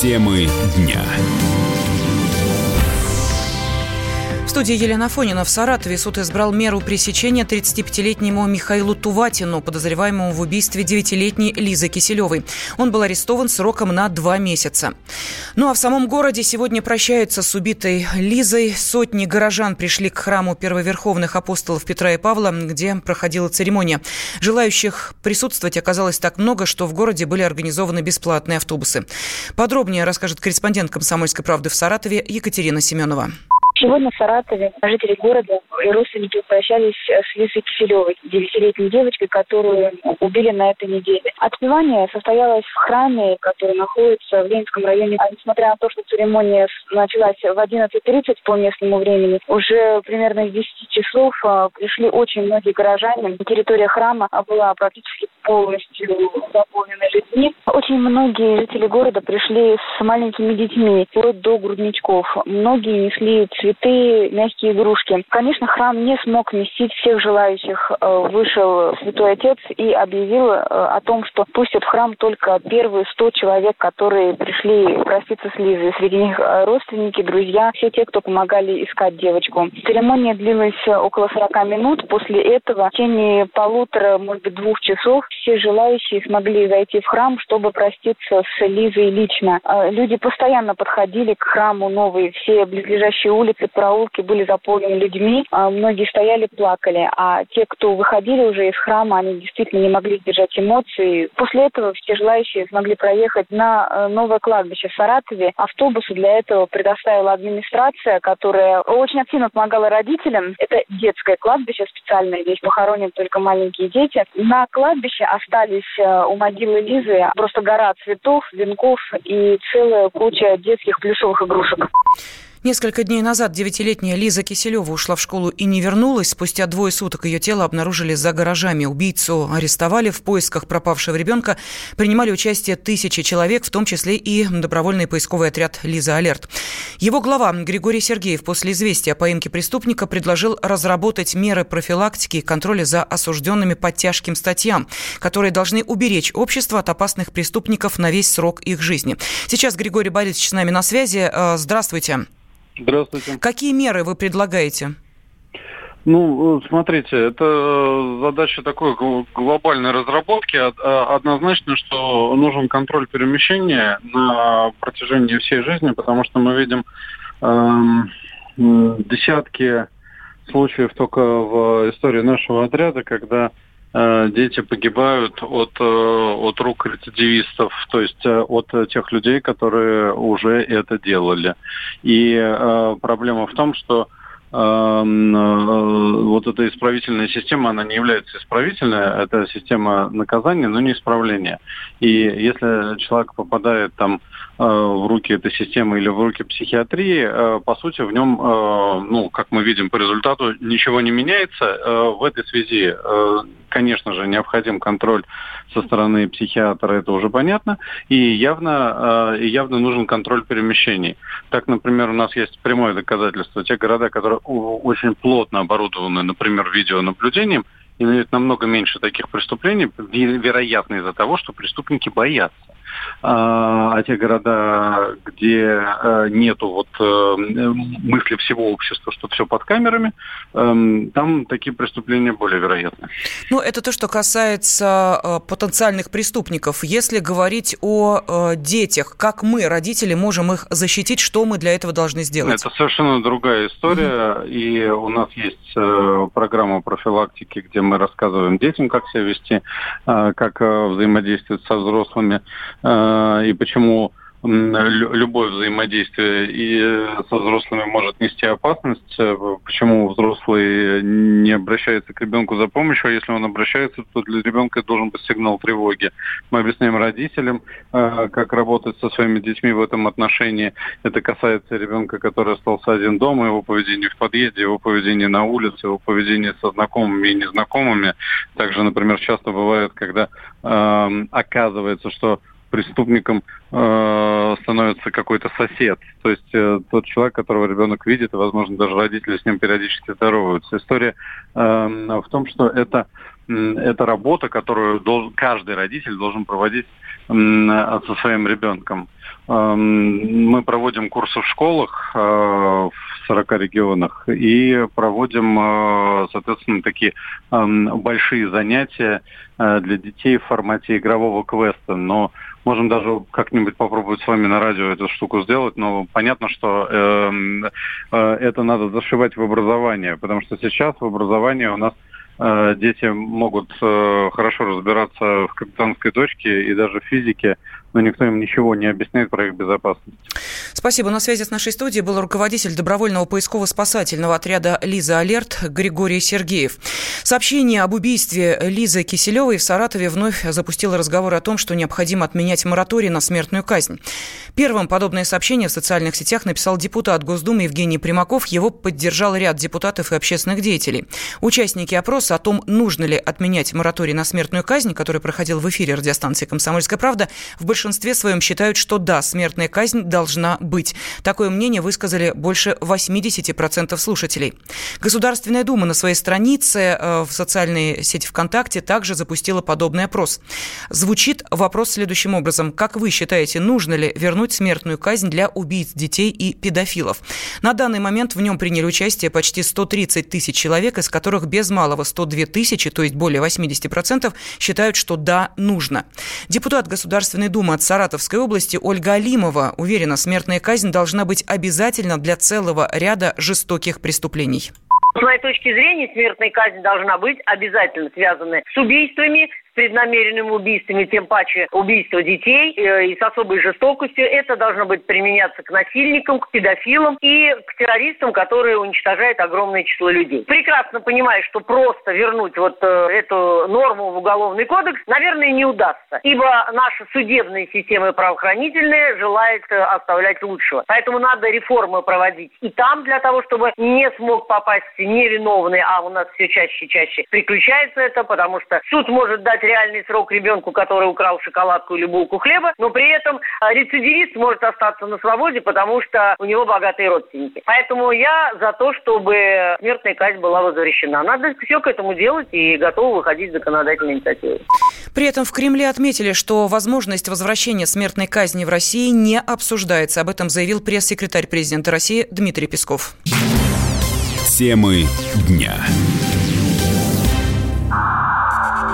Темы дня студии Елена Фонина в Саратове суд избрал меру пресечения 35-летнему Михаилу Туватину, подозреваемому в убийстве 9-летней Лизы Киселевой. Он был арестован сроком на два месяца. Ну а в самом городе сегодня прощаются с убитой Лизой. Сотни горожан пришли к храму первоверховных апостолов Петра и Павла, где проходила церемония. Желающих присутствовать оказалось так много, что в городе были организованы бесплатные автобусы. Подробнее расскажет корреспондент «Комсомольской правды» в Саратове Екатерина Семенова. Сегодня в Саратове жители города и родственники прощались с Лисой Киселевой, девятилетней девочкой, которую убили на этой неделе. Отпевание состоялось в храме, который находится в Ленинском районе. А несмотря на то, что церемония началась в 11.30 по местному времени, уже примерно с 10 часов а, пришли очень многие горожане. Территория храма была практически полностью заполнена людьми. Очень многие жители города пришли с маленькими детьми, вплоть до грудничков. Многие несли цветы цветы, мягкие игрушки. Конечно, храм не смог вместить всех желающих. Э, вышел святой отец и объявил э, о том, что пустят в храм только первые сто человек, которые пришли проститься с Лизой. Среди них э, родственники, друзья, все те, кто помогали искать девочку. Церемония длилась около 40 минут. После этого в течение полутора, может быть, двух часов все желающие смогли зайти в храм, чтобы проститься с Лизой лично. Люди постоянно подходили к храму новые, все близлежащие улицы улицы, проулки были заполнены людьми, а многие стояли, плакали, а те, кто выходили уже из храма, они действительно не могли сдержать эмоции. После этого все желающие смогли проехать на э, новое кладбище в Саратове. Автобусы для этого предоставила администрация, которая очень активно помогала родителям. Это детское кладбище специальное, здесь похоронены только маленькие дети. На кладбище остались э, у могилы Лизы просто гора цветов, венков и целая куча детских плюшевых игрушек. Несколько дней назад девятилетняя Лиза Киселева ушла в школу и не вернулась. Спустя двое суток ее тело обнаружили за гаражами. Убийцу арестовали. В поисках пропавшего ребенка принимали участие тысячи человек, в том числе и добровольный поисковый отряд «Лиза Алерт». Его глава Григорий Сергеев после известия о поимке преступника предложил разработать меры профилактики и контроля за осужденными по тяжким статьям, которые должны уберечь общество от опасных преступников на весь срок их жизни. Сейчас Григорий Борисович с нами на связи. Э, здравствуйте. Здравствуйте. Какие меры вы предлагаете? Ну, смотрите, это э, задача такой глобальной разработки. А, однозначно, что нужен контроль перемещения на протяжении всей жизни, потому что мы видим э, десятки случаев только в истории нашего отряда, когда э, дети погибают от, э, от рук рецидивистов, то есть э, от тех людей, которые уже это делали. И э, проблема в том, что Эм, э, вот эта исправительная система, она не является исправительной, это система наказания, но не исправления. И если человек попадает там э, в руки этой системы или в руки психиатрии, э, по сути, в нем, ну, как мы видим по результату, ничего не меняется. В этой связи, конечно же, необходим контроль со стороны психиатра, это уже понятно, и явно, явно нужен контроль перемещений. Так, например, у нас есть прямое доказательство. Те города, которые очень плотно оборудованы, например, видеонаблюдением, имеют намного меньше таких преступлений, вероятно из-за того, что преступники боятся. А, а те города, где э, нету вот э, мысли всего общества, что все под камерами, эм, там такие преступления более вероятны. Ну, это то, что касается э, потенциальных преступников. Если говорить о детях, как мы, родители, можем их защитить, что мы для этого должны сделать? Это совершенно другая история, mm-hmm. и у нас есть программа профилактики, где мы рассказываем детям, как себя вести, как взаимодействовать со взрослыми, и почему любое взаимодействие и со взрослыми может нести опасность. Э, почему взрослый не обращается к ребенку за помощью, а если он обращается, то для ребенка должен быть сигнал тревоги. Мы объясняем родителям, э, как работать со своими детьми в этом отношении. Это касается ребенка, который остался один дома, его поведение в подъезде, его поведение на улице, его поведение со знакомыми и незнакомыми. Также, например, часто бывает, когда э, оказывается, что преступником э, становится какой-то сосед, то есть э, тот человек, которого ребенок видит, и, возможно, даже родители с ним периодически здороваются. История э, в том, что это это работа, которую должен, каждый родитель должен проводить со своим ребенком. Эм, мы проводим курсы в школах э, в 40 регионах и проводим, э, соответственно, такие эм, большие занятия э, для детей в формате игрового квеста. Но можем даже как-нибудь попробовать с вами на радио эту штуку сделать, но понятно, что э, э, это надо зашивать в образование, потому что сейчас в образовании у нас э, дети могут э, хорошо разбираться в капитанской дочке и даже в физике, но никто им ничего не объясняет про их безопасность. Спасибо. На связи с нашей студией был руководитель добровольного поисково-спасательного отряда «Лиза Алерт» Григорий Сергеев. Сообщение об убийстве Лизы Киселевой в Саратове вновь запустило разговор о том, что необходимо отменять мораторий на смертную казнь. Первым подобное сообщение в социальных сетях написал депутат Госдумы Евгений Примаков. Его поддержал ряд депутатов и общественных деятелей. Участники опроса о том, нужно ли отменять мораторий на смертную казнь, который проходил в эфире радиостанции «Комсомольская правда», в большинстве своем считают, что да, смертная казнь должна быть. Такое мнение высказали больше 80% слушателей. Государственная Дума на своей странице э, в социальной сети ВКонтакте также запустила подобный опрос. Звучит вопрос следующим образом. Как вы считаете, нужно ли вернуть смертную казнь для убийц детей и педофилов? На данный момент в нем приняли участие почти 130 тысяч человек, из которых без малого 102 тысячи, то есть более 80%, считают, что да, нужно. Депутат Государственной Думы от Саратовской области Ольга Алимова уверена, смертная казнь должна быть обязательно для целого ряда жестоких преступлений. С моей точки зрения, смертная казнь должна быть обязательно связана с убийствами, преднамеренными убийствами, тем паче убийства детей э, и с особой жестокостью. Это должно быть применяться к насильникам, к педофилам и к террористам, которые уничтожают огромное число людей. Прекрасно понимаю, что просто вернуть вот э, эту норму в Уголовный кодекс, наверное, не удастся, ибо наша судебная система правоохранительная желает э, оставлять лучшего. Поэтому надо реформы проводить и там для того, чтобы не смог попасть невиновный, а у нас все чаще и чаще приключается это, потому что суд может дать реальный срок ребенку, который украл шоколадку или булку хлеба, но при этом а, рецидивист может остаться на свободе, потому что у него богатые родственники. Поэтому я за то, чтобы смертная казнь была возвращена. Надо все к этому делать и готовы выходить законодательной инициативой. При этом в Кремле отметили, что возможность возвращения смертной казни в России не обсуждается. Об этом заявил пресс-секретарь президента России Дмитрий Песков. Темы дня.